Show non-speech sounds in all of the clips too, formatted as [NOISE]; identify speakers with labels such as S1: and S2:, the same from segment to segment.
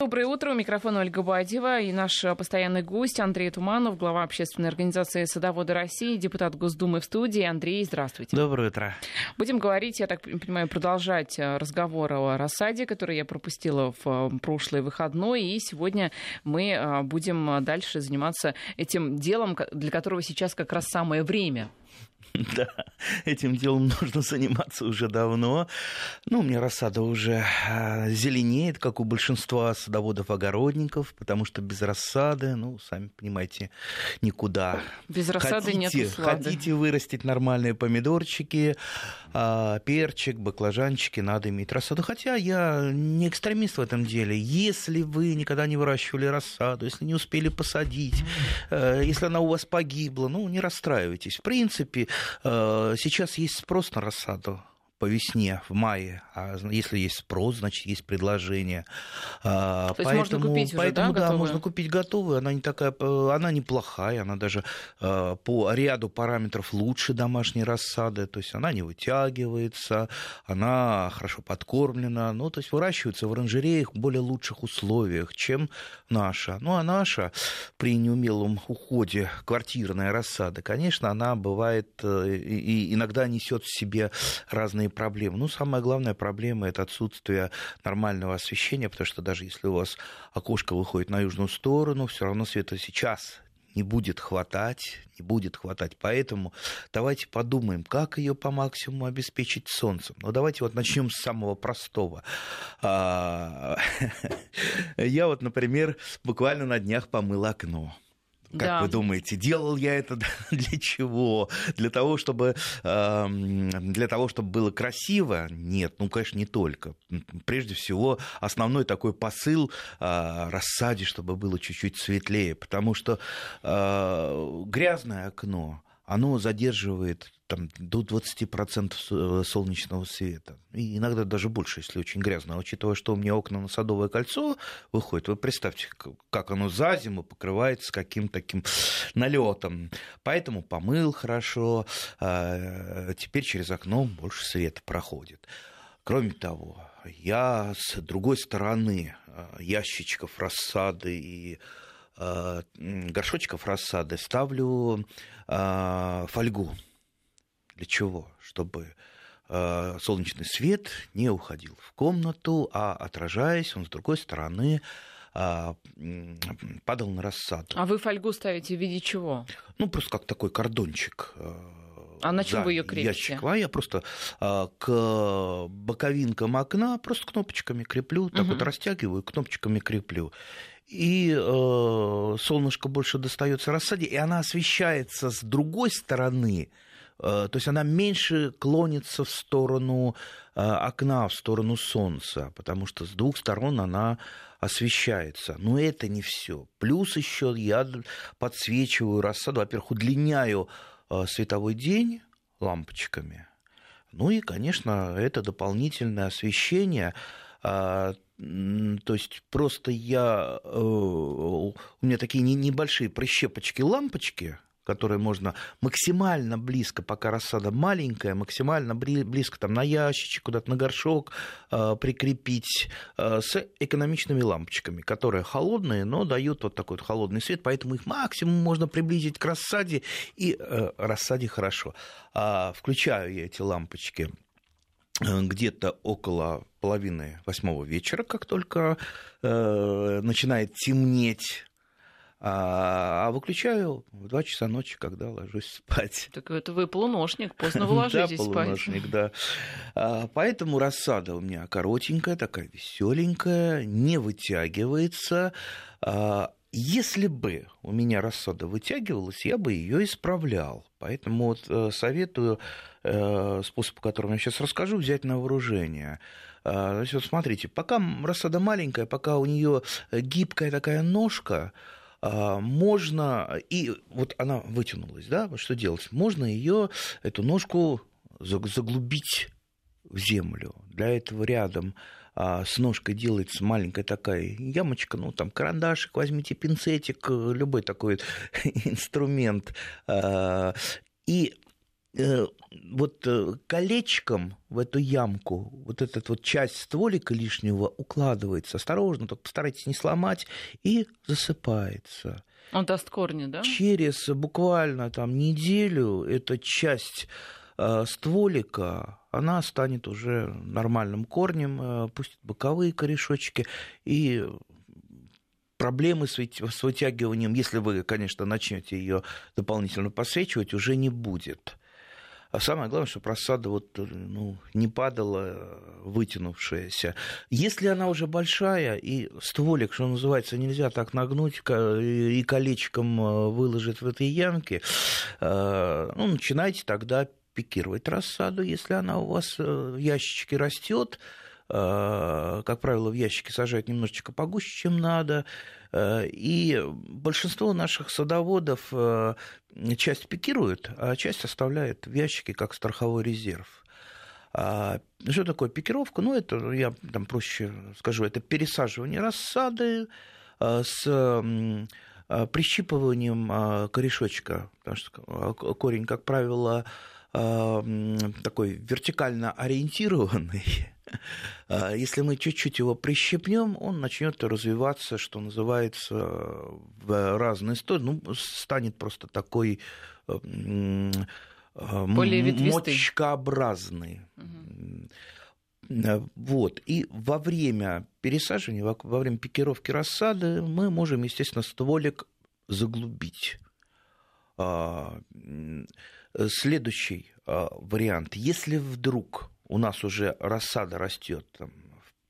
S1: Доброе утро. У микрофона Ольга Бадьева и наш постоянный гость Андрей Туманов, глава общественной организации «Садоводы России», депутат Госдумы в студии. Андрей, здравствуйте.
S2: Доброе утро.
S1: Будем говорить, я так понимаю, продолжать разговор о рассаде, который я пропустила в прошлый выходной. И сегодня мы будем дальше заниматься этим делом, для которого сейчас как раз самое время. [LAUGHS]
S2: Да, этим делом нужно заниматься уже давно. Ну, у меня рассада уже а, зеленеет, как у большинства садоводов-огородников, потому что без рассады, ну, сами понимаете, никуда.
S1: Без рассады нет
S2: Хотите вырастить нормальные помидорчики, а, перчик, баклажанчики, надо иметь рассаду. Хотя я не экстремист в этом деле. Если вы никогда не выращивали рассаду, если не успели посадить, э, если она у вас погибла, ну, не расстраивайтесь. В принципе, сейчас есть спрос на рассаду по весне, в мае. А если есть спрос, значит, есть предложение.
S1: А, То поэтому, есть можно купить
S2: поэтому,
S1: уже, да,
S2: да, можно купить готовую. Она не такая, э, она неплохая, она даже э, по ряду параметров лучше домашней рассады. То есть она не вытягивается, она хорошо подкормлена. Ну, то есть выращивается в оранжереях в более лучших условиях, чем наша. Ну, а наша при неумелом уходе квартирная рассада, конечно, она бывает э, и иногда несет в себе разные разные проблемы. Ну, самая главная проблема – это отсутствие нормального освещения, потому что даже если у вас окошко выходит на южную сторону, все равно света сейчас не будет хватать, не будет хватать. Поэтому давайте подумаем, как ее по максимуму обеспечить солнцем. Но ну, давайте вот начнем с самого простого. А, [LAUGHS] я вот, например, буквально на днях помыл окно. Как да. вы думаете, делал я это [LAUGHS] для чего? Для того, чтобы для того, чтобы было красиво? Нет, ну, конечно, не только. Прежде всего, основной такой посыл а, рассаде, чтобы было чуть-чуть светлее, потому что а, грязное окно, оно задерживает там, до 20% э, солнечного света. И иногда даже больше, если очень грязно. А учитывая, что у меня окна на Садовое кольцо выходят, вы представьте, как оно за зиму покрывается каким-то таким [SNIFFS] налетом. Поэтому помыл хорошо, а теперь через окно больше света проходит. Кроме того, я с другой стороны а, ящичков рассады и а, горшочков рассады ставлю а, фольгу. Для чего? Чтобы а, солнечный свет не уходил в комнату, а отражаясь, он с другой стороны падал на рассаду.
S1: А вы фольгу ставите в виде чего?
S2: Ну, просто как такой кордончик.
S1: А на чем вы ее крепите?
S2: Ящик. А я просто к боковинкам окна просто кнопочками креплю, так угу. вот растягиваю, кнопочками креплю и э, солнышко больше достается рассаде, и она освещается с другой стороны, э, то есть она меньше клонится в сторону э, окна, в сторону солнца, потому что с двух сторон она освещается. Но это не все. Плюс еще я подсвечиваю рассаду, во-первых, удлиняю э, световой день лампочками. Ну и, конечно, это дополнительное освещение то есть просто я, э, у меня такие небольшие прищепочки, лампочки, которые можно максимально близко, пока рассада маленькая, максимально близко там, на ящичек, куда-то на горшок э, прикрепить э, с экономичными лампочками, которые холодные, но дают вот такой вот холодный свет, поэтому их максимум можно приблизить к рассаде, и э, рассаде хорошо. А, включаю я эти лампочки где-то около половины восьмого вечера, как только э, начинает темнеть. А, а выключаю в 2 часа ночи, когда ложусь спать.
S1: Так это вы полуношник, поздно вы [LAUGHS] ложитесь
S2: да, полуношник, спать. да. А, поэтому рассада у меня коротенькая, такая веселенькая, не вытягивается. А, если бы у меня рассада вытягивалась, я бы ее исправлял. Поэтому вот э, советую э, способ, по которому я сейчас расскажу, взять на вооружение. Э, есть вот смотрите, пока рассада маленькая, пока у нее гибкая такая ножка, можно, и вот она вытянулась, да, что делать? Можно ее, эту ножку заглубить в землю. Для этого рядом а, с ножкой делается маленькая такая ямочка, ну там карандашик, возьмите пинцетик, любой такой [LAUGHS] инструмент. А, и э, вот э, колечком в эту ямку вот эта вот часть стволика лишнего укладывается. Осторожно, только постарайтесь не сломать, и засыпается.
S1: Он даст корни, да?
S2: Через буквально там неделю эта часть э, стволика, она станет уже нормальным корнем, э, пустит боковые корешочки, и проблемы с, вытягиванием, если вы, конечно, начнете ее дополнительно посвечивать, уже не будет. А самое главное, чтобы рассада вот, ну, не падала вытянувшаяся. Если она уже большая, и стволик, что называется, нельзя так нагнуть и колечком э, выложить в этой ямке, э, ну, начинайте тогда пикировать рассаду, если она у вас э, в ящичке растет, как правило, в ящике сажать немножечко погуще, чем надо. И большинство наших садоводов часть пикирует, а часть оставляет в ящике как страховой резерв. А что такое пикировка? Ну, это, я там проще скажу, это пересаживание рассады с прищипыванием корешочка, потому что корень, как правило, такой вертикально ориентированный, [LAUGHS] а, если мы чуть-чуть его прищепнем, он начнет развиваться, что называется, в разные стороны. Ну, станет просто такой а, Более мочкообразный. Угу. Вот. И во время пересаживания, во время пикировки рассады мы можем, естественно, стволик заглубить. Следующий вариант. Если вдруг у нас уже рассада растет там,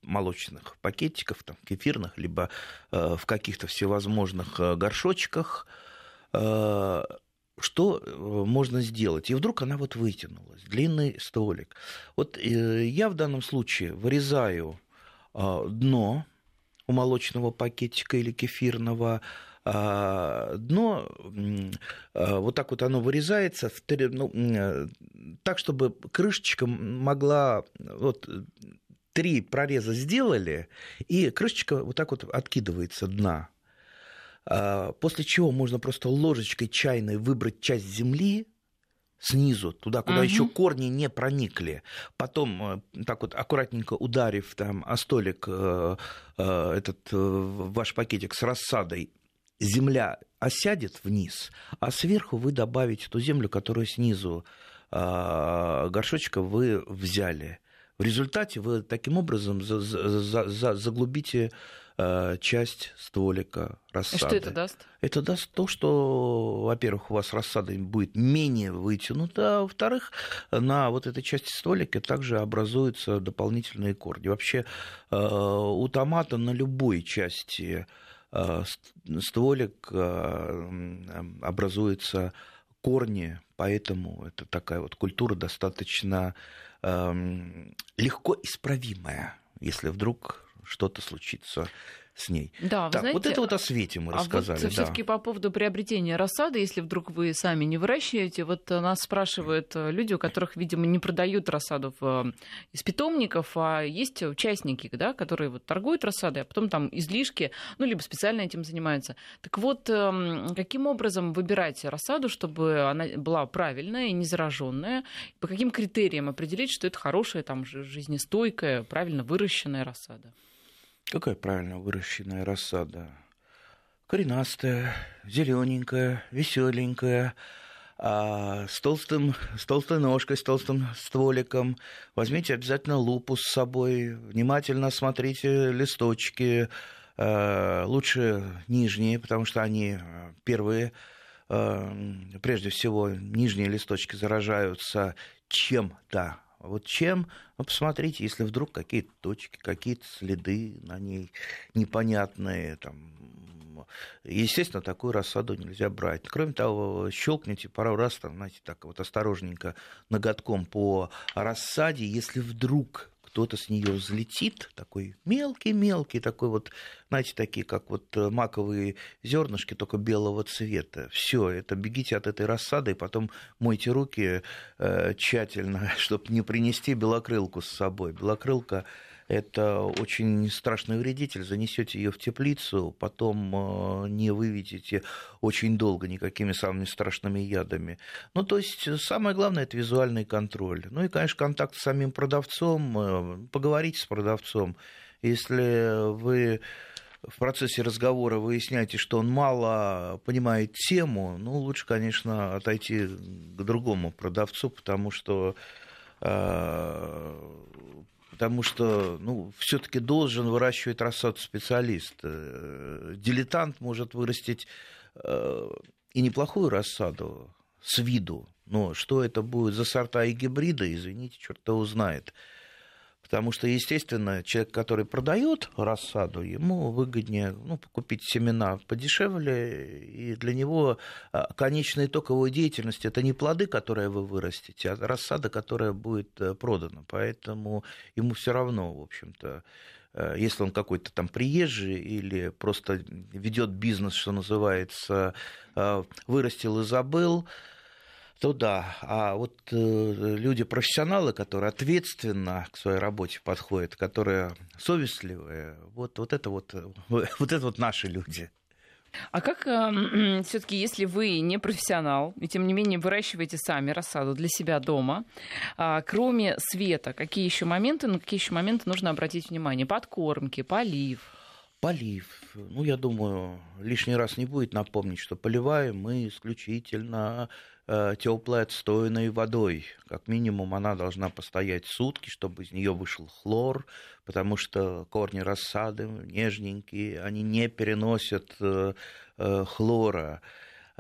S2: молочных пакетиках, там, кефирных, либо э, в каких-то всевозможных э, горшочках, э, что э, можно сделать? И вдруг она вот вытянулась, длинный столик. Вот э, я в данном случае вырезаю э, дно у молочного пакетика или кефирного, а, дно, а, вот так вот оно вырезается, ну, э, так, чтобы крышечка могла, вот три прореза сделали, и крышечка вот так вот откидывается дна. А, после чего можно просто ложечкой чайной выбрать часть земли, снизу, туда, куда угу. еще корни не проникли. Потом, э, так вот аккуратненько ударив там о столик э, этот ваш пакетик с рассадой, земля осядет вниз, а сверху вы добавите ту землю, которую снизу э, горшочка вы взяли. В результате вы таким образом за, за, за, заглубите э, часть стволика рассады.
S1: И что это даст?
S2: Это даст то, что, во-первых, у вас рассада будет менее вытянута, а во-вторых, на вот этой части стволика также образуются дополнительные корни. Вообще э, у томата на любой части Э, стволик э, образуются корни, поэтому это такая вот культура достаточно эм, легко исправимая, если вдруг что-то случится с ней.
S1: Да,
S2: так,
S1: знаете,
S2: вот это вот о свете мы рассказали.
S1: А вот все-таки по поводу приобретения рассады, если вдруг вы сами не выращиваете, вот нас спрашивают э, люди, у которых, видимо, не продают рассаду в, из питомников, а есть участники, да, которые вот торгуют рассадой, а потом там излишки, ну, либо специально этим занимаются. Так вот, эм, каким образом выбирать рассаду, чтобы она была правильная и не зараженная? По каким критериям определить, что это хорошая, там, жизнестойкая, правильно выращенная рассада?
S2: Какая правильно выращенная рассада? Коренастая, зелененькая, веселенькая, а с, толстым, с толстой ножкой, с толстым стволиком. Возьмите обязательно лупу с собой, внимательно смотрите листочки, а, лучше нижние, потому что они а, первые, а, прежде всего, нижние листочки заражаются чем-то вот чем, ну, посмотрите, если вдруг какие-то точки, какие-то следы на ней непонятные, там, естественно, такую рассаду нельзя брать. Кроме того, щелкните пару раз, там, знаете, так вот осторожненько ноготком по рассаде, если вдруг кто-то с нее взлетит, такой мелкий-мелкий, такой вот, знаете, такие, как вот э, маковые зернышки, только белого цвета. Все, это бегите от этой рассады, и потом мойте руки э, тщательно, [LAUGHS] чтобы не принести белокрылку с собой. Белокрылка это очень страшный вредитель. Занесете ее в теплицу, потом э, не выведете очень долго никакими самыми страшными ядами. Ну, то есть самое главное это визуальный контроль. Ну и, конечно, контакт с самим продавцом, э, поговорить с продавцом. Если вы в процессе разговора выясняете, что он мало понимает тему, ну, лучше, конечно, отойти к другому продавцу, потому что э, потому что ну, все-таки должен выращивать рассаду специалист. Э, дилетант может вырастить э, и неплохую рассаду с виду, но что это будет за сорта и гибриды, извините, черт его знает. Потому что, естественно, человек, который продает рассаду, ему выгоднее ну, купить семена подешевле, и для него а, конечный итог его деятельности это не плоды, которые вы вырастите, а рассада, которая будет э, продана. Поэтому ему все равно, в общем-то, э, если он какой-то там приезжий или просто ведет бизнес, что называется, э, вырастил и забыл, то да. А вот э, люди-профессионалы, которые ответственно к своей работе подходят, которые совестливые, вот, вот это вот, [LAUGHS] вот это вот наши люди.
S1: А как [CLEARS THROAT] э, все-таки, если вы не профессионал, и тем не менее выращиваете сами рассаду для себя дома, э, кроме света, какие еще моменты, на какие еще моменты нужно обратить внимание? Подкормки, полив?
S2: Полив. Ну, я думаю, лишний раз не будет напомнить, что поливаем мы исключительно Э, теплой отстойной водой. Как минимум она должна постоять сутки, чтобы из нее вышел хлор, потому что корни рассады нежненькие, они не переносят э, э, хлора.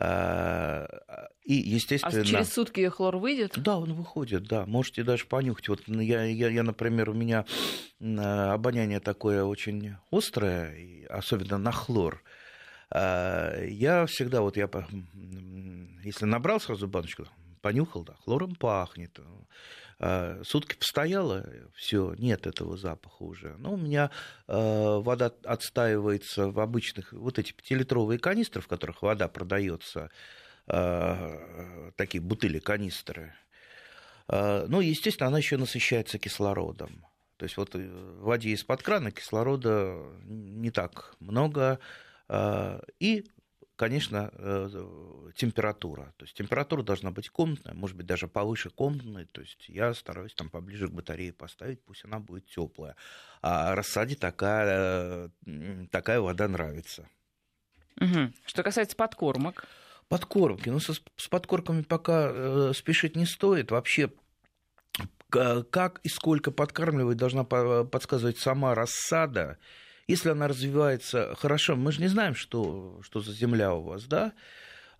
S1: И, естественно... А через сутки хлор выйдет?
S2: Да, он выходит, да. Можете даже понюхать. Вот я, я, я например, у меня обоняние такое очень острое, особенно на хлор. А, я всегда, вот я, если набрал сразу баночку, понюхал, да, хлором пахнет. А, сутки постояло, все, нет этого запаха уже. Но у меня а, вода отстаивается в обычных, вот эти пятилитровые канистры, в которых вода продается, такие бутыли, канистры. Ну, естественно, она еще насыщается кислородом. То есть вот в воде из-под крана кислорода не так много, и, конечно, э, температура. То есть температура должна быть комнатная, может быть, даже повыше комнатной. То есть я стараюсь там поближе к батарее поставить, пусть она будет теплая. А рассаде такая, такая вода нравится.
S1: Угу. Что касается подкормок.
S2: Подкормки. Ну, с, с подкормками пока э, спешить не стоит. Вообще как и сколько подкармливать должна подсказывать сама рассада если она развивается хорошо, мы же не знаем, что, что за земля у вас, да,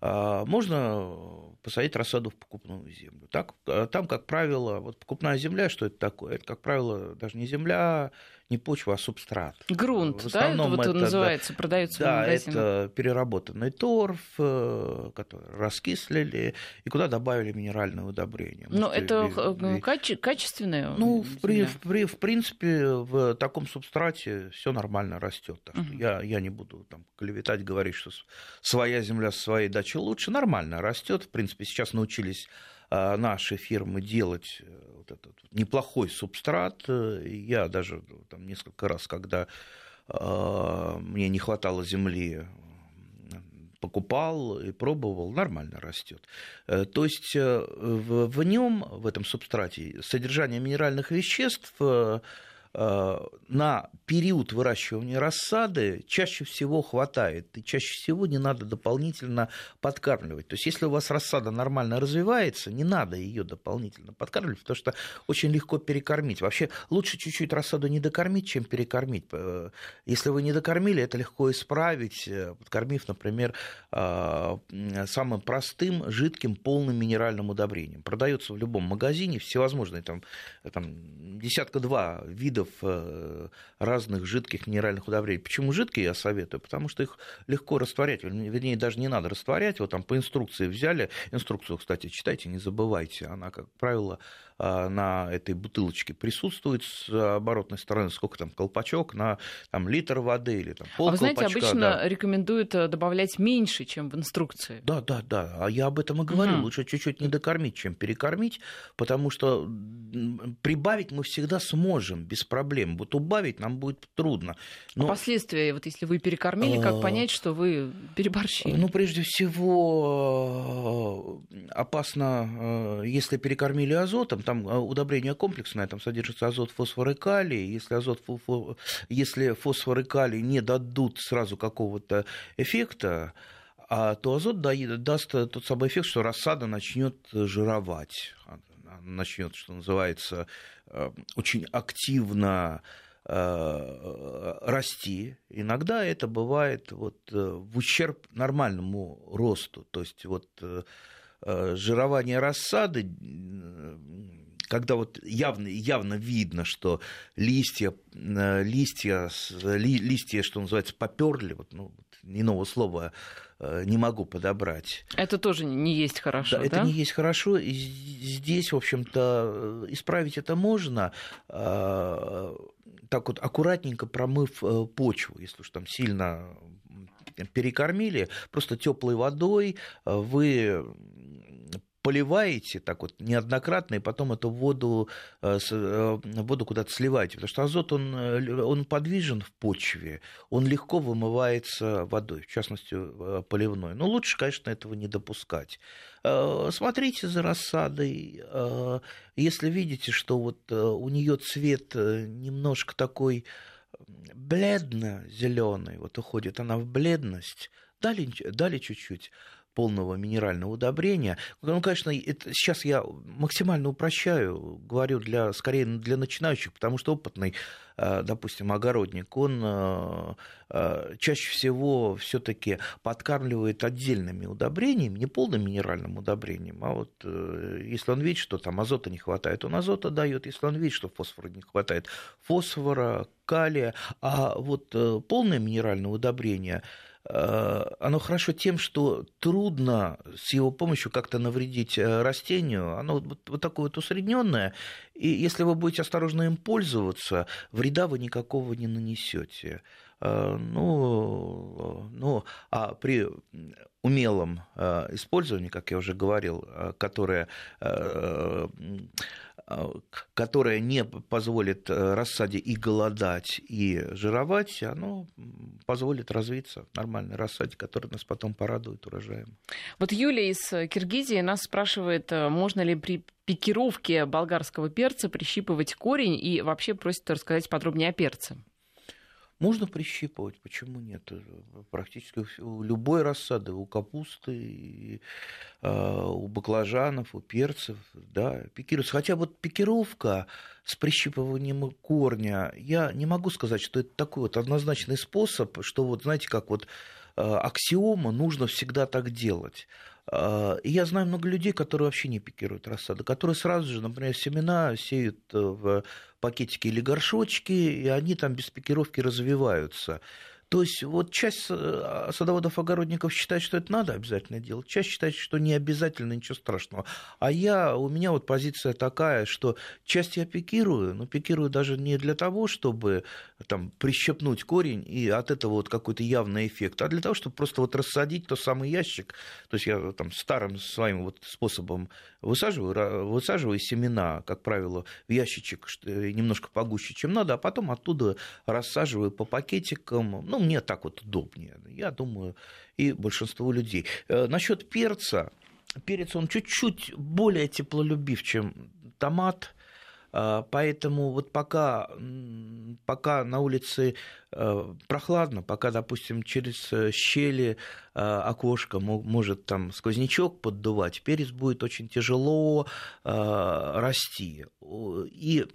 S2: можно посадить рассаду в покупную землю. Так, там, как правило, вот покупная земля, что это такое? Это, как правило, даже не земля, не почва, а субстрат.
S1: Грунт, в да, это вот это, называется, да, продается
S2: да, в магазине. это переработанный торф, э, который раскислили, и куда добавили минеральное удобрение.
S1: Но это и, и... каче- качественное?
S2: Ну, в, при, в, при, в принципе, в таком субстрате все нормально растет. Так uh-huh. я, я не буду там клеветать, говорить, что своя земля своей дачи лучше, нормально растет. В принципе, сейчас научились а, наши фирмы делать э, вот этот неплохой субстрат. Я даже ну, там, несколько раз, когда а, мне не хватало земли, покупал и пробовал, нормально растет. Э, то есть э, в, нем, в этом субстрате, содержание минеральных веществ Э, на период выращивания рассады чаще всего хватает, и чаще всего не надо дополнительно подкармливать. То есть, если у вас рассада нормально развивается, не надо ее дополнительно подкармливать, потому что очень легко перекормить. Вообще, лучше чуть-чуть рассаду не докормить, чем перекормить. Э, если вы не докормили, это легко исправить, э, подкормив, например, самым простым, жидким, полным минеральным удобрением. Продается в любом магазине всевозможные, там, там десятка-два вида видов э, разных жидких минеральных удобрений. Почему жидкие я советую? Потому что их легко растворять, вернее, даже не надо растворять, вот там по инструкции взяли, инструкцию, кстати, читайте, не забывайте, она, как правило, на этой бутылочке присутствует с оборотной стороны, сколько там колпачок на там, литр воды или там пол
S1: А вы знаете,
S2: колпачка,
S1: обычно
S2: да.
S1: рекомендуют э, добавлять меньше, чем в инструкции.
S2: Да, да, да. А я об этом и говорю.
S1: Мгм.
S2: Лучше чуть-чуть не докормить, чем перекормить, потому что прибавить мы всегда сможем без проблем. Вот убавить нам будет трудно.
S1: А последствия, вот если вы перекормили, как
S2: А,
S1: понять, что вы переборщили?
S2: Ну, прежде всего, э, опасно, э, если перекормили азотом, там э, удобрение комплексное, там содержится азот, фосфор и калий. Если, азот, если фосфор и калий не дадут сразу какого-то эффекта, а то азот да- даст тот самый эффект, что рассада начнет жировать, начнет, что называется, э, очень активно э, расти. Иногда это бывает вот э, в ущерб нормальному росту. То есть вот жирование рассады, когда вот явно, явно видно, что листья, листья, листья, что называется, поперли, вот, ну, вот иного слова не могу подобрать.
S1: Это тоже не есть хорошо,
S2: Да,
S1: да?
S2: это не есть хорошо. И здесь, в общем-то, э, исправить это можно, э, так вот аккуратненько промыв э, почву, если уж там сильно перекормили, просто теплой водой э, вы поливаете так вот неоднократно, и потом эту воду, э, э, воду куда-то сливаете, потому что азот, он, э, он подвижен в почве, он легко вымывается водой, в частности, поливной. Но лучше, конечно, этого не допускать. Смотрите за рассадой. Если видите, что вот у нее цвет немножко такой бледно-зеленый, вот уходит она в бледность, дали, дали чуть-чуть полного минерального удобрения. Ну, конечно, это, сейчас я максимально упрощаю, говорю для, скорее для начинающих, потому что опытный, э, допустим, огородник, он э, э, чаще всего все-таки подкармливает отдельными удобрениями, не полным минеральным удобрением, а вот если он видит, что там азота не хватает, он азота дает, если он видит, что фосфора не хватает, фосфора, калия, а вот полное минеральное удобрение оно хорошо тем, что трудно с его помощью как-то навредить э, растению. Оно вот, вот такое вот усредненное, и если вы будете осторожно им пользоваться, вреда вы никакого не нанесете. Э, Ну, ну, а при умелом э, использовании, как я уже говорил, э, которое э, которое не позволит рассаде и голодать, и жировать, оно позволит развиться нормальной рассаде, которая нас потом порадует урожаем.
S1: Вот Юлия из Киргизии нас спрашивает, можно ли при пикировке болгарского перца прищипывать корень и вообще просит рассказать подробнее о перце.
S2: Можно прищипывать, почему нет? Практически у любой рассады, у капусты, э, у баклажанов, у перцев, да, пикируется. Хотя вот пикировка с прищипыванием корня, я не могу сказать, что это такой вот однозначный способ, что вот, знаете, как вот э, аксиома, нужно всегда так делать. Э, И я знаю много людей, которые вообще не пикируют рассаду, которые сразу же, например, семена сеют э, в пакетики или горшочки, и они там без пикировки развиваются. То есть вот часть э, садоводов-огородников считает, что это надо обязательно делать, часть считает, что не обязательно, ничего страшного. А я, у меня вот позиция такая, что часть я пикирую, но пикирую даже не для того, чтобы там прищепнуть корень и от этого вот какой-то явный эффект, а для того, чтобы просто вот рассадить тот самый ящик. То есть я там старым своим вот способом высаживаю, высаживаю семена, как правило, в ящичек что- немножко погуще, чем надо, а потом оттуда рассаживаю по пакетикам. Ну, мне так вот удобнее, я думаю, и большинству людей. Э, Насчет перца, перец, он чуть-чуть более теплолюбив, чем томат, а, Поэтому вот пока, пока на улице э, прохладно, пока, допустим, через э, щели э, окошко мо- может там сквознячок поддувать, перец будет очень тяжело расти. И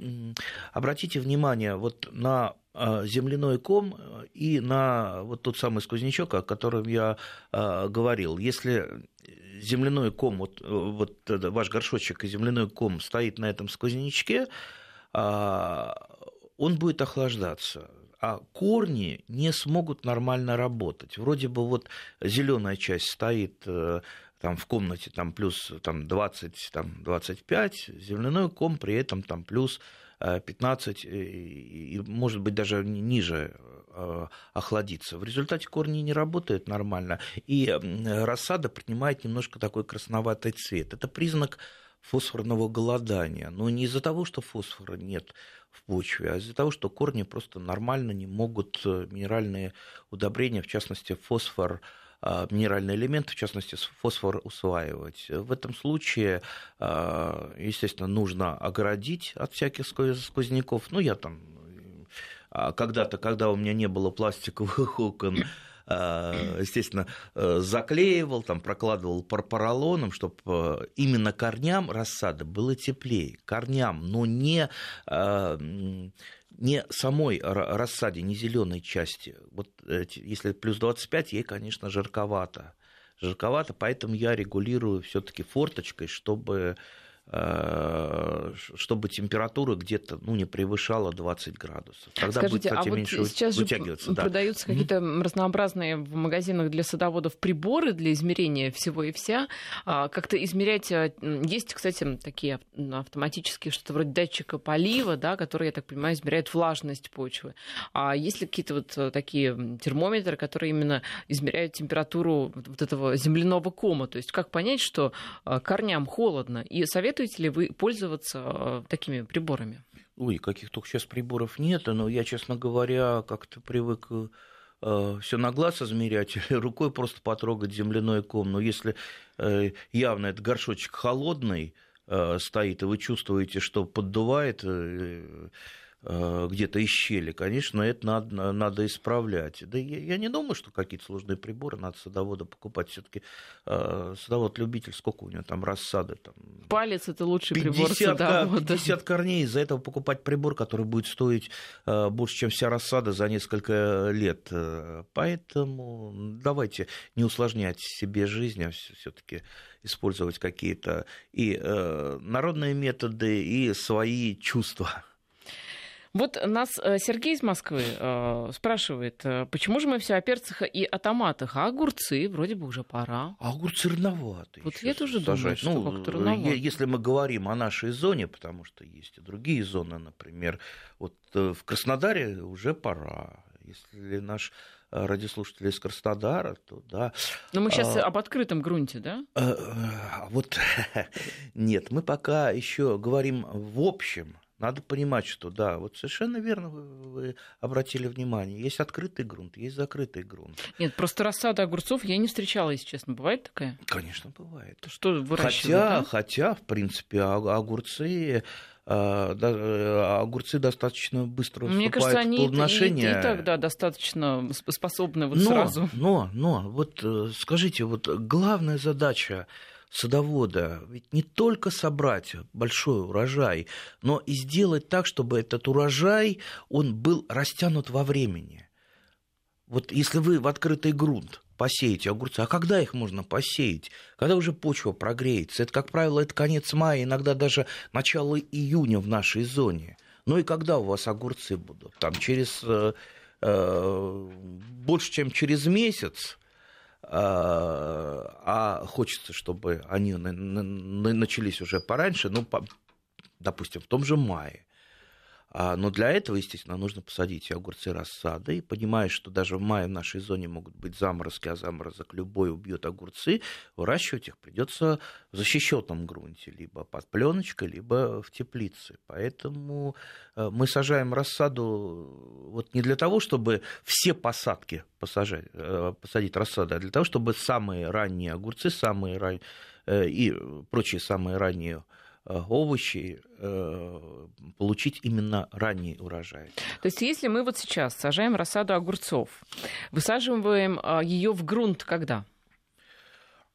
S2: обратите внимание вот на земляной ком и на вот тот самый сквознячок, о котором я говорил. Если земляной ком, вот, вот ваш горшочек и земляной ком стоит на этом сквознячке, а, он будет охлаждаться а корни не смогут нормально работать. Вроде бы вот зеленая часть стоит, э, там в комнате там плюс там, 20, там, 25, земляной ком при этом там плюс 15 и, может быть, даже ниже охладиться. В результате корни не работают нормально, и рассада принимает немножко такой красноватый цвет. Это признак фосфорного голодания. Но не из-за того, что фосфора нет в почве, а из-за того, что корни просто нормально не могут э, минеральные удобрения, в частности фосфор, а, минеральные элементы, в частности фосфор, усваивать. В этом случае, а, естественно, нужно оградить от всяких сквозняков. Ну, я там когда-то, когда у меня не было пластиковых [LAUGHS] окон, Э, естественно, э, заклеивал, там, прокладывал поролоном, чтобы э, именно корням рассады было теплее. Корням, но не не самой рассаде, не зеленой части. Вот если плюс 25, ей, конечно, жарковато. Жарковато, поэтому я регулирую все-таки форточкой, чтобы Э, чтобы температура где-то ну, не превышала 20 градусов.
S1: Тогда Скажите, будет, кстати, а вот меньше сейчас вытягиваться. Же да. продаются какие-то mm-hmm. разнообразные в магазинах для садоводов приборы для измерения всего и вся. А, как-то измерять... А, есть, кстати, такие автоматические, что-то вроде датчика полива, да, которые, я так понимаю, измеряют влажность почвы. А есть ли какие-то вот э, такие термометры, которые именно измеряют температуру вот этого земляного кома? То есть как понять, что э, корням холодно? И совет советуете ли вы пользоваться э, такими приборами?
S2: Ой, каких только сейчас приборов нет, но я, честно говоря, как-то привык э, все на глаз измерять или [LAUGHS] рукой просто потрогать земляной ком. Но если э, явно этот горшочек холодный стоит, и вы чувствуете, что поддувает Э, где-то из щели, конечно, это надо, надо исправлять. Да я, я не думаю, что какие-то сложные приборы надо садовода покупать. Все-таки э, садовод-любитель, сколько у него там рассады? Там,
S1: Палец это лучший 50, прибор садовода.
S2: 50 корней, из-за этого покупать прибор, который будет стоить э, больше, чем вся рассада за несколько лет. Поэтому давайте не усложнять себе жизнь, а все-таки использовать какие-то и э, народные методы, и свои чувства.
S1: Вот нас э, Сергей из Москвы э, спрашивает, э, почему же мы все о перцах и о томатах, а огурцы вроде бы уже пора.
S2: А огурцы рановаты.
S1: Вот я тоже сажать. думаю, что ну, как-то рановато.
S2: Если мы говорим о нашей зоне, потому что есть и другие зоны, например, вот в Краснодаре уже пора. Если наш радиослушатели из Краснодара, то да.
S1: Но мы сейчас а, об открытом грунте, да?
S2: А, вот [LAUGHS] нет, мы пока еще говорим в общем надо понимать, что да, вот совершенно верно вы, вы обратили внимание. Есть открытый грунт, есть закрытый грунт.
S1: Нет, просто рассада огурцов я не встречала, если честно. Бывает такая?
S2: Конечно, бывает.
S1: То что
S2: выращивают? Хотя, да? хотя, в принципе, огурцы а, да, э, огурцы достаточно быстро
S1: Мне кажется, они в плодоношение. И, и, и тогда достаточно способны вот но, сразу.
S2: Но, но, вот э, скажите, вот главная задача садовода ведь не только собрать большой урожай, но и сделать так, чтобы этот урожай, он был растянут во времени. Вот если вы в открытый грунт посеете огурцы, а когда их можно посеять? Когда уже почва прогреется. Это, как правило, это конец мая, иногда даже начало июня в нашей зоне. Ну и когда у вас огурцы будут? Там через э, э, больше, чем через месяц а, а хочется, чтобы они начались уже пораньше, ну, допустим, в том же мае. А, но для этого, естественно, нужно посадить огурцы рассады. И понимая, что даже в мае в нашей зоне могут быть заморозки, а заморозок любой убьет огурцы, выращивать их придется в защищенном грунте, либо под пленочкой, либо в теплице. Поэтому э, мы сажаем рассаду вот не для того, чтобы все посадки посажать, э, посадить рассаду, а для того, чтобы самые ранние огурцы, самые э, и прочие самые ранние Э, овощи э, получить именно ранний урожай.
S1: То есть, если мы вот сейчас сажаем рассаду огурцов, высаживаем а, ее в грунт когда?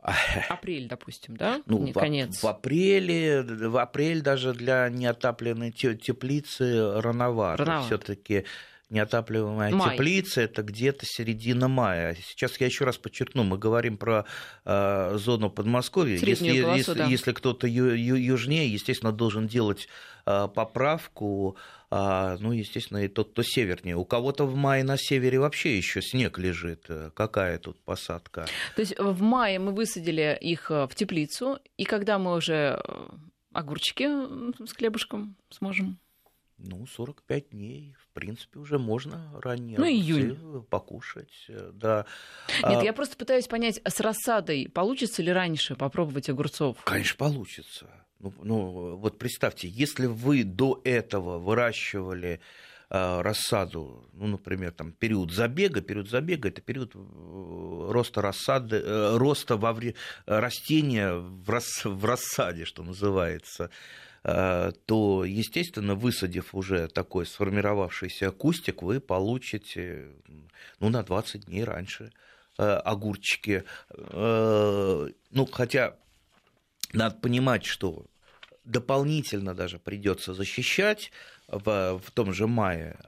S1: Апрель, допустим, да?
S2: Ну, в, конец. В апреле, в апрель даже для неотапленной теплицы рановато. рановато. Все-таки неотапливаемая Май. теплица это где-то середина мая. Сейчас я еще раз подчеркну, мы говорим про э, зону Подмосковья. Если, полосу, если, да. если кто-то ю, ю, южнее, естественно, должен делать э, поправку. Э, ну, естественно, и тот, кто севернее. У кого-то в мае на севере вообще еще снег лежит. Какая тут посадка?
S1: То есть в мае мы высадили их в теплицу, и когда мы уже огурчики с хлебушком сможем
S2: ну, 45 дней, в принципе, уже можно ранее
S1: ну, июнь.
S2: покушать. Э, да.
S1: Нет, а... я просто пытаюсь понять, с рассадой получится ли раньше попробовать огурцов?
S2: Конечно, получится. Ну, ну вот представьте, если вы до этого выращивали э, рассаду, ну, например, там период забега, период забега это период э, роста рассады, э, роста во вре... растения в, рас... в рассаде, что называется. Э, то, естественно, высадив уже такой сформировавшийся кустик, вы получите ну, на 20 дней раньше э, огурчики. Э, ну, хотя надо понимать, что дополнительно даже придется защищать в, в том же мае.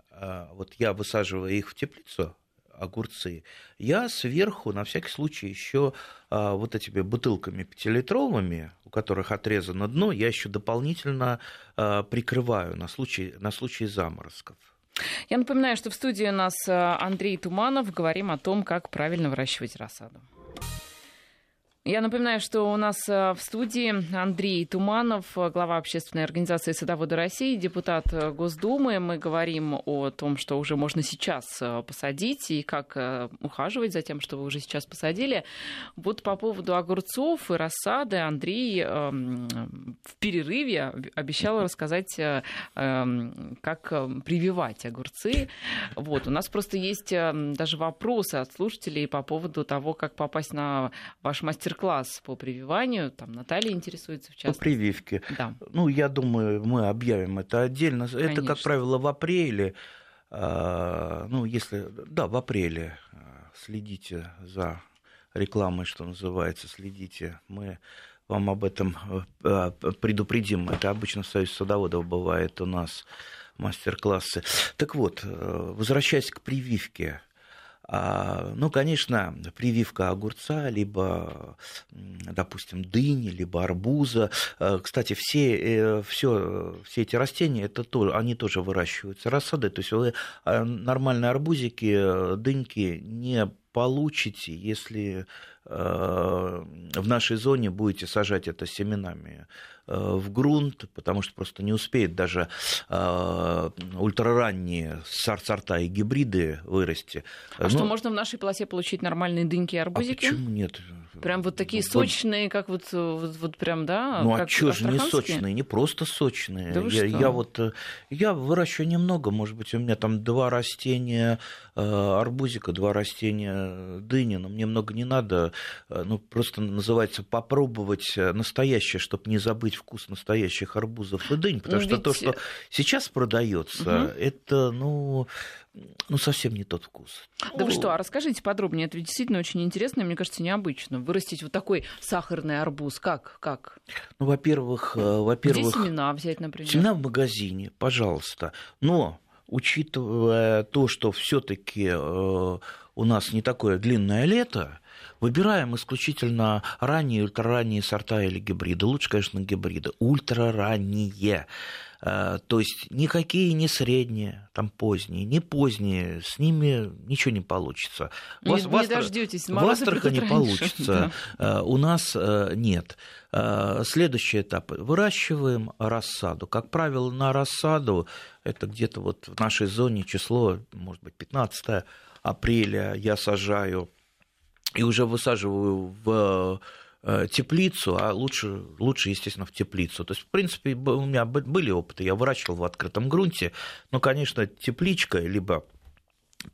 S2: Вот я высаживаю их в теплицу, огурцы, я сверху на всякий случай еще а, вот этими бутылками пятилитровыми, у которых отрезано дно, я еще дополнительно а, прикрываю на случай, на случай заморозков.
S1: Я напоминаю, что в студии у нас а, Андрей Туманов. Говорим о том, как правильно выращивать рассаду. Я напоминаю, что у нас э, в студии Андрей Туманов, глава общественной организации «Садоводы России», депутат э, Госдумы. Мы говорим о том, что уже можно сейчас э, посадить и как ухаживать за тем, что вы уже сейчас посадили. Вот по поводу огурцов и рассады Андрей эм, в перерыве обещал рассказать, эм, как прививать огурцы. Вот. У нас просто есть даже вопросы от слушателей по поводу того, как попасть на ваш мастер мастер-класс по прививанию. Там Наталья интересуется в частности.
S2: По прививке. Да. Ну, я думаю, мы объявим это отдельно. Конечно. Это, как правило, в апреле. А, ну, если... Да, в апреле. А, следите за рекламой, что называется, следите. Мы вам об этом а, предупредим. Это обычно в Союзе садоводов бывает у нас мастер-классы. Так вот, э, возвращаясь к прививке, ну, конечно, прививка огурца, либо, допустим, дыни, либо арбуза. А, кстати, все, э, все, все эти растения, это тоже, они тоже выращиваются рассады. То есть вы а, нормальные арбузики, э, дыньки не получите, если э, в нашей зоне будете сажать это семенами э, в грунт, потому что просто не успеет даже э, ультраранние сорта и гибриды вырасти.
S1: А ну, что, можно в нашей полосе получить нормальные дыньки и а арбузики?
S2: А почему нет?
S1: Прям вот такие вот, сочные, как вот, вот, вот прям, да?
S2: Ну а что же не сочные, не просто сочные. Да я, я вот, я выращиваю немного, может быть, у меня там два растения арбузика, два растения дыни, но мне много не надо Э, ну, просто называется попробовать э, настоящее, чтобы не забыть вкус настоящих арбузов и дынь, потому ну, что то, что сейчас продается, угу. это, ну, ну, совсем не тот вкус.
S1: Да вы что, а расскажите подробнее, это действительно очень интересно, и, мне кажется, необычно. Вырастить вот такой сахарный арбуз, как? как?
S2: Ну, во-первых, э, во-первых...
S1: Где семена взять, например?
S2: Семена в магазине, пожалуйста. Но учитывая то, что все-таки у нас не такое длинное лето, Выбираем исключительно ранние ультраранние сорта или гибриды. Лучше, конечно, гибриды. Ультраранние. Э, то есть никакие не средние, там поздние, не поздние, с ними ничего не получится.
S1: Не, вас, не вас, дождетесь,
S2: в Астрахани получится, да. Э, у нас э, нет. Следующий этап. Выращиваем рассаду. Как правило, на рассаду, это где-то вот в нашей зоне число, может быть, 15 апреля я сажаю и уже высаживаю в э, теплицу, а лучше, лучше, естественно, в теплицу. То есть, в принципе, у меня были опыты, я выращивал в открытом грунте, но, конечно, тепличка, либо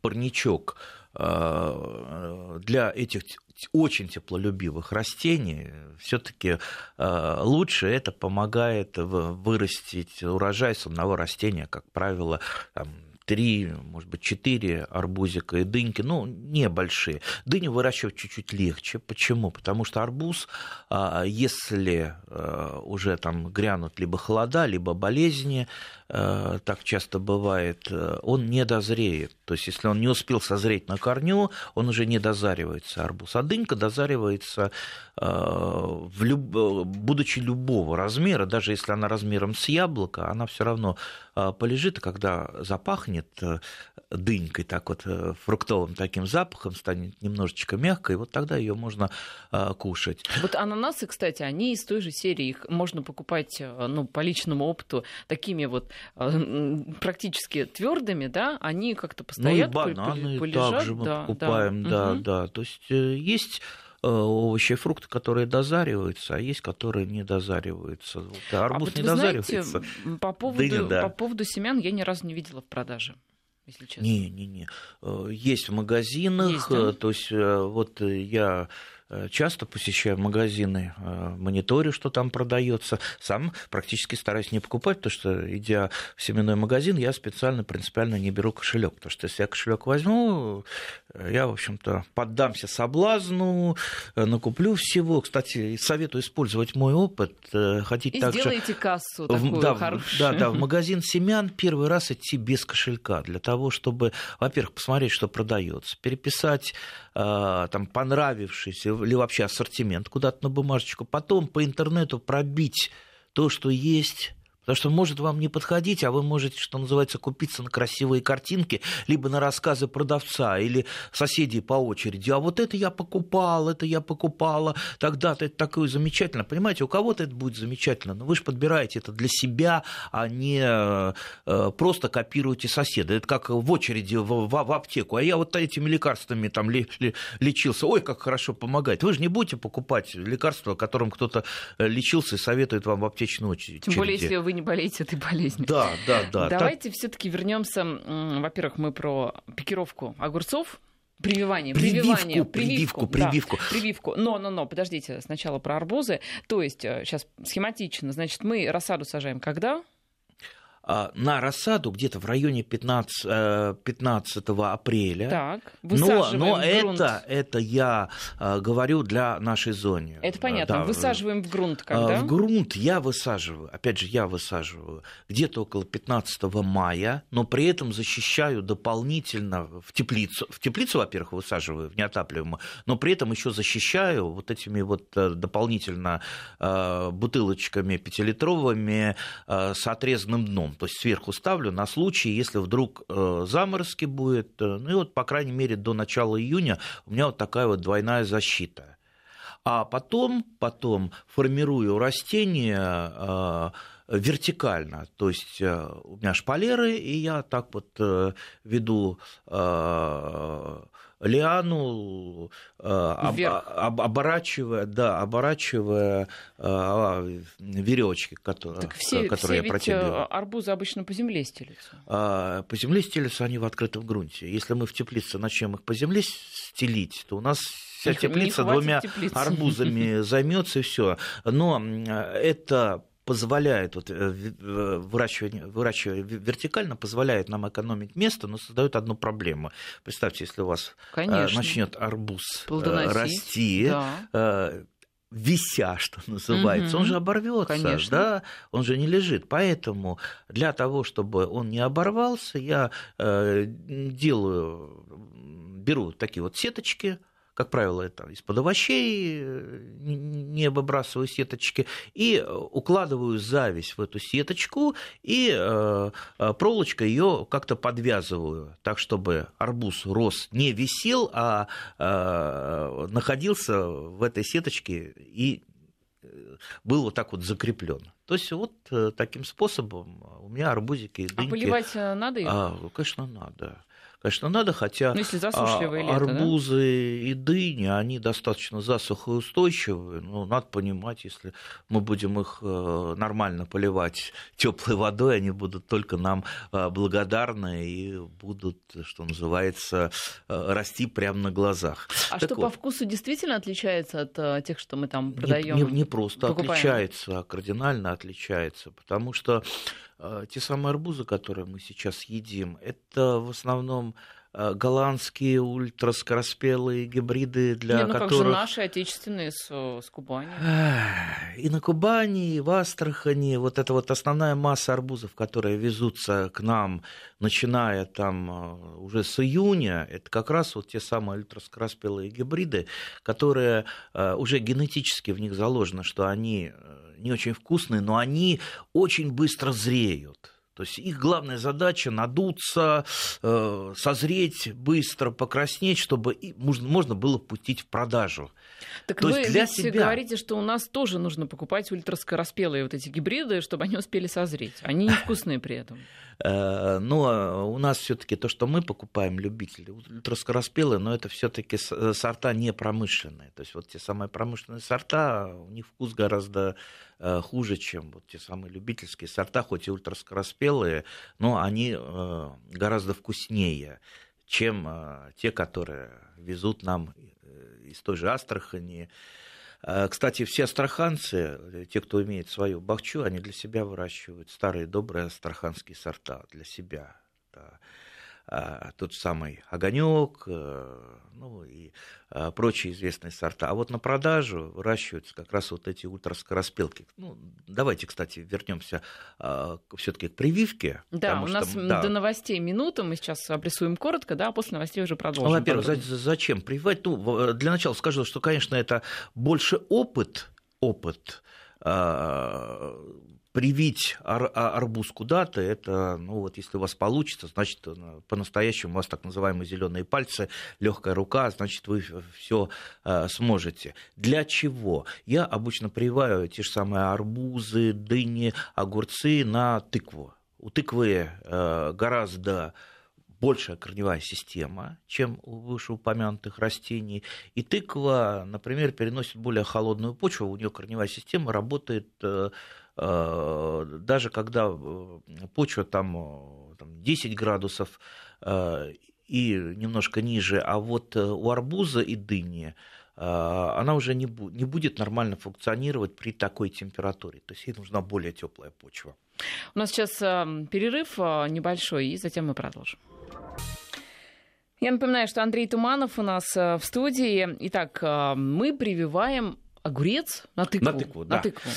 S2: парничок э, для этих очень теплолюбивых растений все-таки э, лучше это помогает вырастить урожай с одного растения, как правило, там, три, может быть, четыре арбузика и дыньки, ну, небольшие. Дыню выращивать чуть-чуть легче. Почему? Потому что арбуз, а, если э, уже там грянут либо холода, либо болезни, э, так часто бывает, он не дозреет. То есть, если он не успел созреть на корню, он уже не дозаривается арбуз. А дынька дозаривается, в люб... будучи любого размера, даже если она размером с яблоко, она все равно полежит, и когда запахнет, пахнет э, дынькой, так вот э, фруктовым таким запахом, станет немножечко мягкой, вот тогда ее можно э, кушать.
S1: Вот ананасы, кстати, они из той же серии, их можно покупать, ну, по личному опыту, такими вот практически твердыми, да, они как-то постоят,
S2: ну, и бананы полежат. также мы да, покупаем, да, да, угу. да. То есть есть овощи и фрукты, которые дозариваются, а есть, которые не дозариваются. Вот,
S1: а арбуз а вот не дозаривается. Знаете, по поводу, Дыня, да. по поводу семян я ни разу не видела в продаже. Если честно.
S2: Не, не, не. Э, есть в магазинах, есть, да? Э, то есть э, вот я Э, часто посещаю магазины, э, мониторю, что там продается. Сам практически стараюсь не покупать, потому что, идя в семенной магазин, я специально, принципиально не беру кошелек. Потому что если я кошелек возьму, э, я, в общем-то, поддамся соблазну, накуплю всего. Кстати, советую использовать мой опыт.
S1: Хотите И также... сделайте кассу такую
S2: да,
S1: хорошую.
S2: Да, да, в магазин семян первый раз идти без кошелька, для того, чтобы, во-первых, посмотреть, что продается, переписать там понравившийся или вообще ассортимент куда-то на бумажечку, потом по интернету пробить то, что есть Потому что может вам не подходить, а вы можете, что называется, купиться на красивые картинки, либо на рассказы продавца или соседей по очереди. А вот это я покупал, это я покупала, тогда-то это такое замечательно. Понимаете, у кого-то это будет замечательно, но вы же подбираете это для себя, а не э, просто копируете соседа. Это как в очереди в, в, в аптеку. А я вот этими лекарствами там лечился. Ой, как хорошо помогает. Вы же не будете покупать лекарства, которым кто-то э, лечился и советует вам в аптечной очереди.
S1: Тем более, если вы не болеете этой болезнью.
S2: Да, да, да.
S1: Давайте так... все-таки вернемся. Во-первых, мы про пикировку огурцов. Прививание,
S2: прививку,
S1: прививание,
S2: прививку, прививку.
S1: Да, прививку. Но, но, но, подождите, сначала про арбузы. То есть, сейчас э, схематично, значит, мы рассаду сажаем когда?
S2: А, на рассаду где-то в районе 15, 15 э, апреля.
S1: Так,
S2: но, но это, это я э, говорю для нашей зоны.
S1: Это понятно. Да, высаживаем в грунт когда?
S2: В грунт я высаживаю, опять же, я высаживаю где-то около 15 мая, но при этом защищаю дополнительно в теплицу. В теплицу, во-первых, высаживаю в неотапливаемую, но при этом еще защищаю вот этими вот э, дополнительно бутылочками пятилитровыми с отрезанным дном то есть сверху ставлю на случай, если вдруг э, заморозки будет. Э, ну и вот, по крайней мере, до начала июня у меня вот такая вот двойная защита. А потом, потом формирую растения э, вертикально. То есть у меня шпалеры, и я так вот веду лиану, э, об, об, оборачивая, да, оборачивая э, веревочки, которые, так все, которые все я протягиваю.
S1: арбузы обычно по земле стелются.
S2: А, по земле стелются они в открытом грунте. Если мы в теплице начнем их по земле стелить, то у нас вся теплица двумя теплицы. арбузами [LAUGHS] займется и все. Но это позволяет, вот, э, выращивание, выращивание вертикально позволяет нам экономить место, но создает одну проблему. Представьте, если у вас э, Конечно. начнет арбуз э, Плодоносить, расти, да. вися, что называется, угу. он же оборвется, да, он же не лежит. Поэтому для того, чтобы он не оборвался, я делаю, беру такие вот сеточки, как правило, это из-под овощей, э, не выбрасываю сеточки, и укладываю зависть в эту сеточку, и э, э, проволочкой ее как-то подвязываю, так, чтобы арбуз рос, не висел, а находился в этой сеточке и был вот так вот закреплен. То есть вот таким способом у меня арбузики и дыньки...
S1: А поливать надо их?
S2: А, конечно, надо конечно, надо, хотя
S1: ну, если засушливое
S2: лето, арбузы да? и дыни, они достаточно засухоустойчивые, но надо понимать, если мы будем их э, нормально поливать теплой водой, они будут только нам э, благодарны и будут, что называется, э, расти прямо на глазах.
S1: А так что вот. по вкусу действительно отличается от тех, что мы там продаем?
S2: Не, не, не просто покупаем. отличается, а кардинально отличается, потому что те самые арбузы, которые мы сейчас едим, это в основном Э, голландские ультраскороспелые гибриды для
S1: Не, ну
S2: которых...
S1: как же наши отечественные с, с Кубани?
S2: И на Кубани, и в Астрахани вот эта вот основная масса арбузов, которые везутся к нам, начиная там э, уже с июня, это как раз вот те самые ультраскороспелые гибриды, которые э, уже генетически в них заложено, что они не очень вкусные, но они очень быстро зреют. То есть их главная задача надуться, э, созреть быстро, покраснеть, чтобы можно, было пустить в продажу.
S1: Так То вы есть для ведь себя... говорите, что у нас тоже нужно покупать ультраскороспелые вот эти гибриды, чтобы они успели созреть. Они невкусные при этом. [LAUGHS]
S2: Э, но у нас все-таки то, что мы покупаем, любители, ультраскороспелые, но это все-таки э, сорта не промышленные. То есть вот те самые промышленные сорта, у них вкус гораздо хуже, чем вот те самые любительские сорта, хоть и ультраскороспелые, но они гораздо вкуснее, чем те, которые везут нам из той же Астрахани, кстати, все астраханцы, э, те, кто имеет свою бахчу, они для себя выращивают старые добрые астраханские сорта для себя. А, тот самый огонек, э, ну и а, прочие известные сорта. А вот на продажу выращиваются как раз вот эти ультраскороспелки. Ну, давайте, кстати, вернемся все-таки к прививке.
S1: Да, у нас что, да. до новостей минута, мы сейчас обрисуем коротко, да, а после новостей уже продолжим.
S2: Ну, во-первых, за, зачем прививать? Ну, для начала скажу, что, конечно, это больше опыт, опыт привить ар- а, арбуз куда-то, это, ну вот если у вас получится, значит, э, по-настоящему у вас так называемые зеленые пальцы, легкая рука, значит, вы все э, сможете. Для чего? Я обычно прививаю те же самые арбузы, дыни, огурцы на тыкву. У тыквы э, гораздо большая корневая система, чем у вышеупомянутых растений. И тыква, например, переносит более холодную почву, у нее корневая система работает даже когда э, почва там, э, там 10 градусов и немножко ниже, а вот у арбуза и дыни она уже не, не будет нормально функционировать при такой температуре. То есть ей нужна более теплая почва.
S1: У нас сейчас перерыв небольшой, и затем мы продолжим. Я напоминаю, что Андрей Туманов у нас в студии. Итак, мы прививаем огурец на тыкву.
S2: На тыкву, да. На тыкву.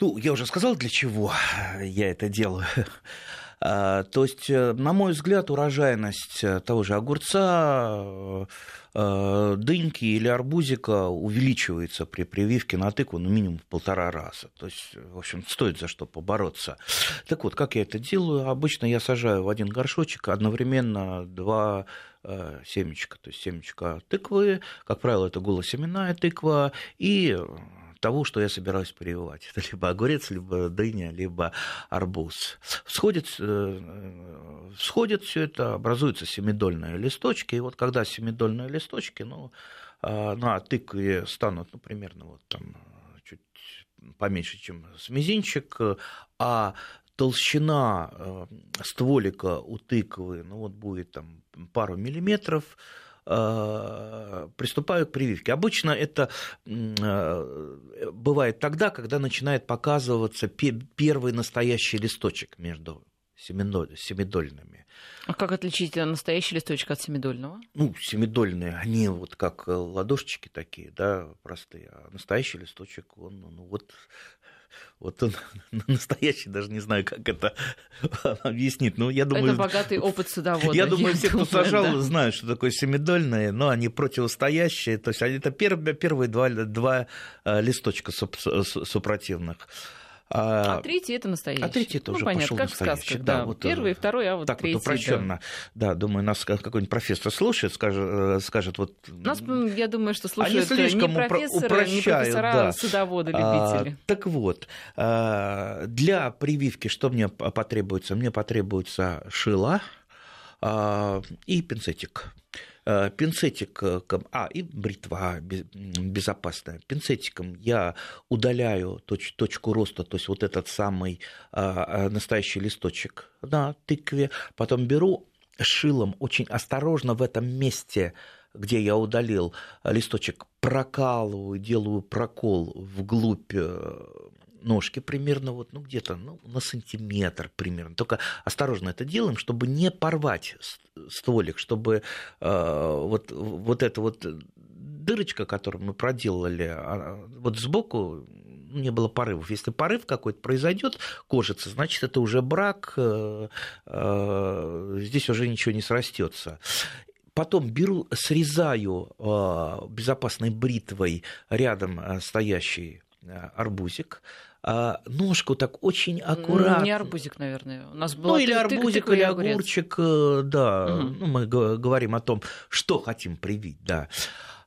S2: Ну, я уже сказал, для чего я это делаю. [LAUGHS] А, то есть, э, на мой взгляд, урожайность э, того же огурца, э, дыньки или арбузика увеличивается при прививке на тыкву ну, минимум в полтора раза. То есть, в общем, стоит за что побороться. Так вот, как я это делаю? Обычно я сажаю в один горшочек одновременно два семечка, то есть семечка тыквы, как правило, это голосеменная тыква, и того, что я собираюсь прививать. Это либо огурец, либо дыня, либо арбуз. Всходит, э, всходит все это, образуются семидольные листочки, и вот когда семидольные листочки, ну, а, на тыкве станут, ну, примерно вот там чуть поменьше, чем с мизинчик, а толщина э, стволика у тыквы, ну вот будет там пару миллиметров, приступаю к прививке. Обычно это э, бывает тогда, когда начинает показываться первый настоящий листочек между семидольными.
S1: А как отличить настоящий листочек от семидольного?
S2: Ну, семидольные, они вот как ладошечки такие, да, простые. А настоящий листочек, он, ну, вот вот он [LAUGHS] настоящий, даже не знаю, как это [LAUGHS] объяснить. Ну, я думаю,
S1: это богатый [LAUGHS] опыт садовода.
S2: Я думаю, все, кто сажал, да. знают, что такое семидольные, но они противостоящие. То есть это первые, первые два, два э, листочка супротивных.
S1: А, а третий это настоящий.
S2: А третий это
S1: ну,
S2: уже
S1: понятно,
S2: пошел
S1: как
S2: настоящий.
S1: сказка, да. да. Вот, Первый, второй, а вот
S2: так
S1: третий.
S2: Вот упрощенно. Да. да, думаю, нас какой-нибудь профессор слушает, скажет, э, скажет вот...
S1: Нас, я думаю, что слушают Они не профессоры, упрощают, не профессора, да. а садоводы, любители.
S2: А, так вот, а, для прививки что мне потребуется? Мне потребуется шила а, и пинцетик. Э, пинцетиком, а, и бритва безопасная. Пинцетиком я удаляю точ, точку роста, то есть вот этот самый а, а, настоящий листочек на тыкве, потом беру шилом очень осторожно в этом месте, где я удалил листочек, прокалываю, делаю прокол вглубь э, ножки примерно вот, ну, где-то ну, на сантиметр примерно. Только осторожно это делаем, чтобы не порвать стволик, чтобы э, вот, вот эта вот дырочка, которую мы проделали, а, вот сбоку не было порывов. Если порыв какой-то произойдет, кожица, значит, это уже брак, э, э, здесь уже ничего не срастется. Потом беру, срезаю э, безопасной бритвой рядом стоящий арбузик, а ножку так очень аккуратно.
S1: Не арбузик, наверное. У нас
S2: был ну, или арбузик, тык, или огурчик, да. Угу. Ну, мы говорим о том, что хотим привить, да.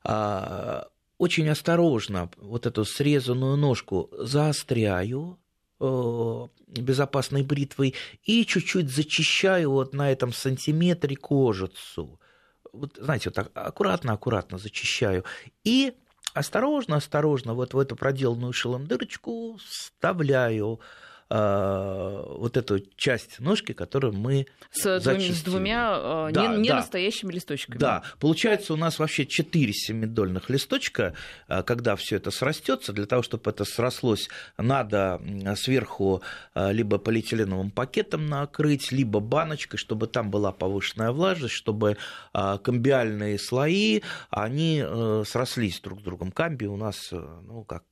S2: А, очень осторожно вот эту срезанную ножку заостряю э, безопасной бритвой и чуть-чуть зачищаю вот на этом сантиметре кожицу. Вот, знаете, вот так аккуратно-аккуратно зачищаю. И осторожно, осторожно вот в эту проделанную шилом дырочку вставляю вот эту часть ножки, которую мы
S1: с, зачистили. с двумя э, да, не, не да. настоящими листочками.
S2: Да, получается у нас вообще 4 семидольных листочка, э, когда все это срастется, для того, чтобы это срослось, надо сверху либо полиэтиленовым пакетом накрыть, либо баночкой, чтобы там была повышенная влажность, чтобы комбиальные слои, они срослись друг с другом. Камби у нас, ну, как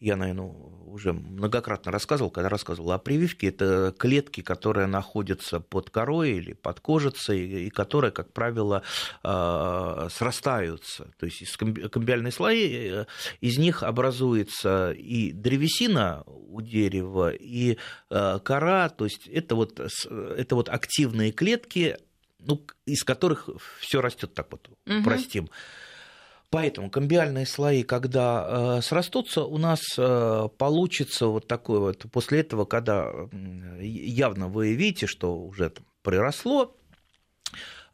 S2: я, наверное, уже многократно рассказывал, когда рассказывал о прививке, это клетки, которые находятся под корой или под кожицей, и которые, как правило, а, срастаются. То есть из комбиальные слои, э, из них образуется и древесина у дерева, и э, кора, то есть это вот, это вот активные клетки, ну, из которых все растет так вот, угу. простим. Поэтому комбиальные слои, когда э, срастутся, у нас э, получится вот такой вот, после этого, когда явно вы видите, что уже там приросло,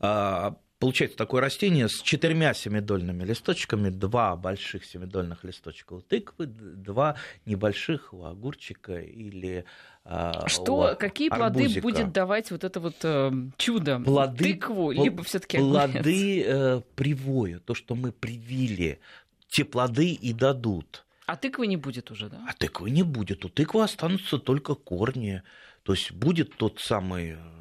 S2: э, получается такое растение с четырьмя семидольными листочками, два больших семидольных листочка у тыквы, два небольших у огурчика или
S1: а, Что, какие плоды арбузика. будет давать вот это вот э, чудо? Плоды, Тыкву, либо все-таки
S2: Плоды э, привою, то, что мы привили, те плоды и дадут.
S1: А тыквы не будет уже, да?
S2: А тыквы не будет. У тыквы останутся только корни. То есть будет тот самый э,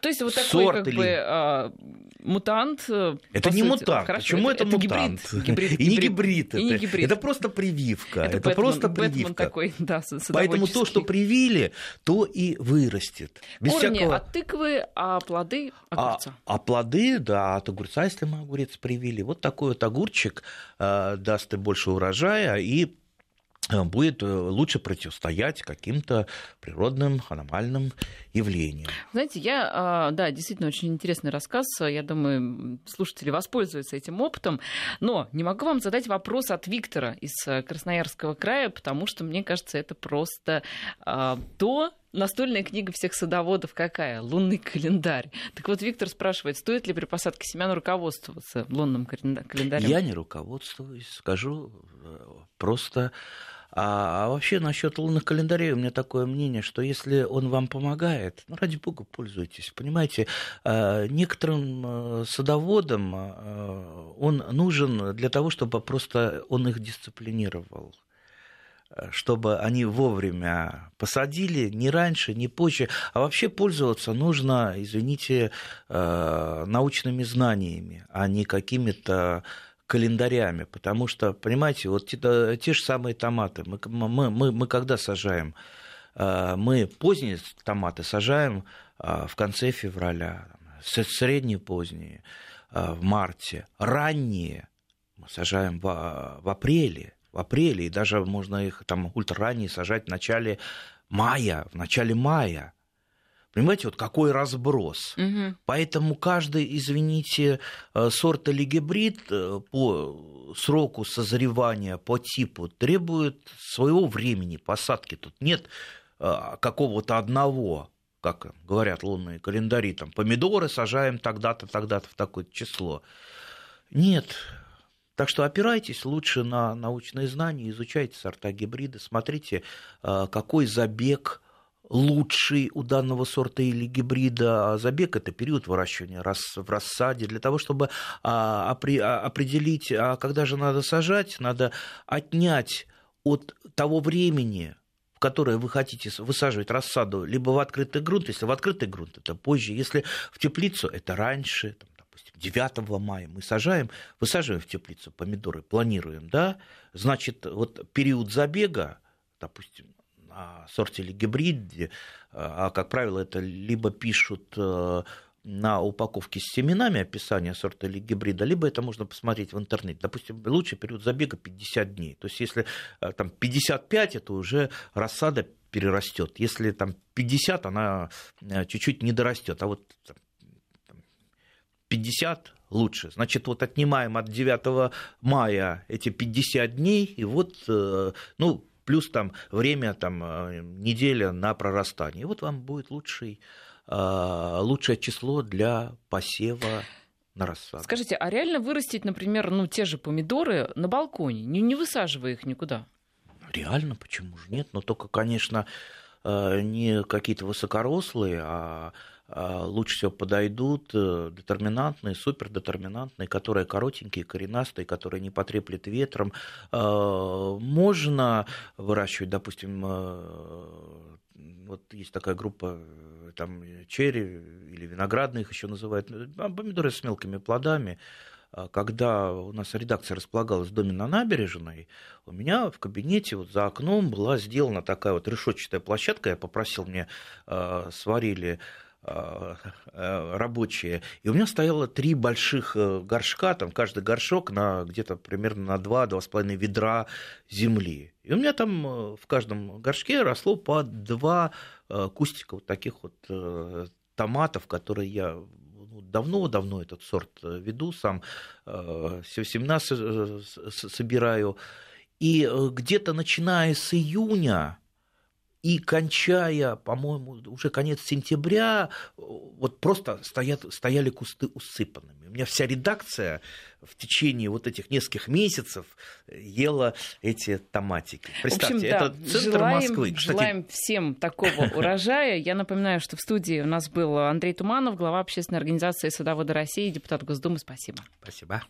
S1: то есть вот такой как или... бы а, мутант.
S2: Э, это не сути. мутант. Хорошо, Почему это, это, мутант? Гибрид, гибрид, и не гибрид. И это, не гибрид. это просто прививка. Это, это Бэтмен, просто прививка. Бэтмен такой, да, Поэтому то, что привили, то и вырастет.
S1: Без Корни всякого... от тыквы, а плоды огурца.
S2: А, а плоды, да, от огурца, если мы огурец привили. Вот такой вот огурчик э, даст и больше урожая, и будет э, лучше противостоять каким-то природным аномальным явлениям.
S1: Знаете, я, а, да, действительно очень интересный рассказ. Я думаю, слушатели воспользуются этим опытом. Но не могу вам задать вопрос от Виктора из э, Красноярского края, потому что мне кажется, это просто а, то, настольная книга всех садоводов какая? Лунный календарь. Так вот, Виктор спрашивает, стоит ли при посадке семян руководствоваться лунным календарем?
S2: Я не руководствуюсь, скажу просто а, а вообще насчет лунных календарей у меня такое мнение, что если он вам помогает, ну, ради бога, пользуйтесь. Понимаете, а, некоторым а, садоводам а, он нужен для того, чтобы просто он их дисциплинировал чтобы они вовремя посадили, не раньше, не позже. А вообще пользоваться нужно, извините, научными знаниями, а не какими-то календарями, потому что, понимаете, вот те, те же самые томаты, мы, мы, мы, мы когда сажаем? А, мы поздние томаты сажаем а, в конце февраля, средние поздние а, в марте, ранние мы сажаем в, в апреле, в апреле, и даже можно их там ультраранние сажать в начале мая, в начале мая – Понимаете, вот какой разброс. Угу. Поэтому каждый, извините, э, сорт или гибрид э, по сроку созревания, по типу требует своего времени посадки. Тут нет э, какого-то одного, как говорят лунные календари, там помидоры сажаем тогда-то, тогда-то в такое число. Нет, так что опирайтесь лучше на научные знания, изучайте сорта гибрида, смотрите, какой забег лучший у данного сорта или гибрида. А забег – это период выращивания в рассаде. Для того, чтобы а, а, определить, когда же надо сажать, надо отнять от того времени, в которое вы хотите высаживать рассаду, либо в открытый грунт, если в открытый грунт, это позже, если в теплицу, это раньше, там, допустим, 9 мая мы сажаем, высаживаем в теплицу помидоры, планируем, да, значит, вот период забега, допустим, сорте или гибриде, а, как правило, это либо пишут э, на упаковке с семенами описание сорта или гибрида, либо это можно посмотреть в интернете. Допустим, лучший период забега 50 дней. То есть, если э, там 55, это уже рассада перерастет. Если там 50, она э, чуть-чуть не дорастет. А вот 50 лучше. Значит, вот отнимаем от 9 мая эти 50 дней, и вот, ну, плюс там время, там, неделя на прорастание. И вот вам будет лучший а, лучшее число для посева на рассаду.
S1: Скажите, а реально вырастить, например, ну, те же помидоры на балконе, не, не высаживая их никуда?
S2: Реально, почему же нет? Но только, конечно, э, не какие-то высокорослые, а лучше всего подойдут э, детерминантные, супердетерминантные, которые коротенькие, коренастые, которые не потреплет ветром. Э, можно выращивать, допустим, вот есть такая группа, э, там черри или виноградные их еще называют, э, а, помидоры с мелкими плодами. А когда у нас редакция располагалась в доме на набережной, у меня в кабинете вот за окном была сделана такая вот решетчатая площадка. Я попросил, мне э, сварили Э, э, рабочие. И у меня стояло три больших э, горшка, там каждый горшок на где-то примерно на 2-2,5 ведра земли. И у меня там в каждом горшке росло по два кустика вот таких вот томатов, которые я ну, давно-давно этот сорт веду, сам семена собираю. И где-то начиная с июня и кончая, по-моему, уже конец сентября, вот просто стоят, стояли кусты усыпанными. У меня вся редакция в течение вот этих нескольких месяцев ела эти томатики.
S1: Представьте, общем, да, это центр желаем, Москвы. Кстати... Желаем всем такого [LAUGHS] урожая. Я напоминаю, что в студии у нас был Андрей Туманов, глава общественной организации «Садоводы России», депутат Госдумы. Спасибо.
S2: Спасибо.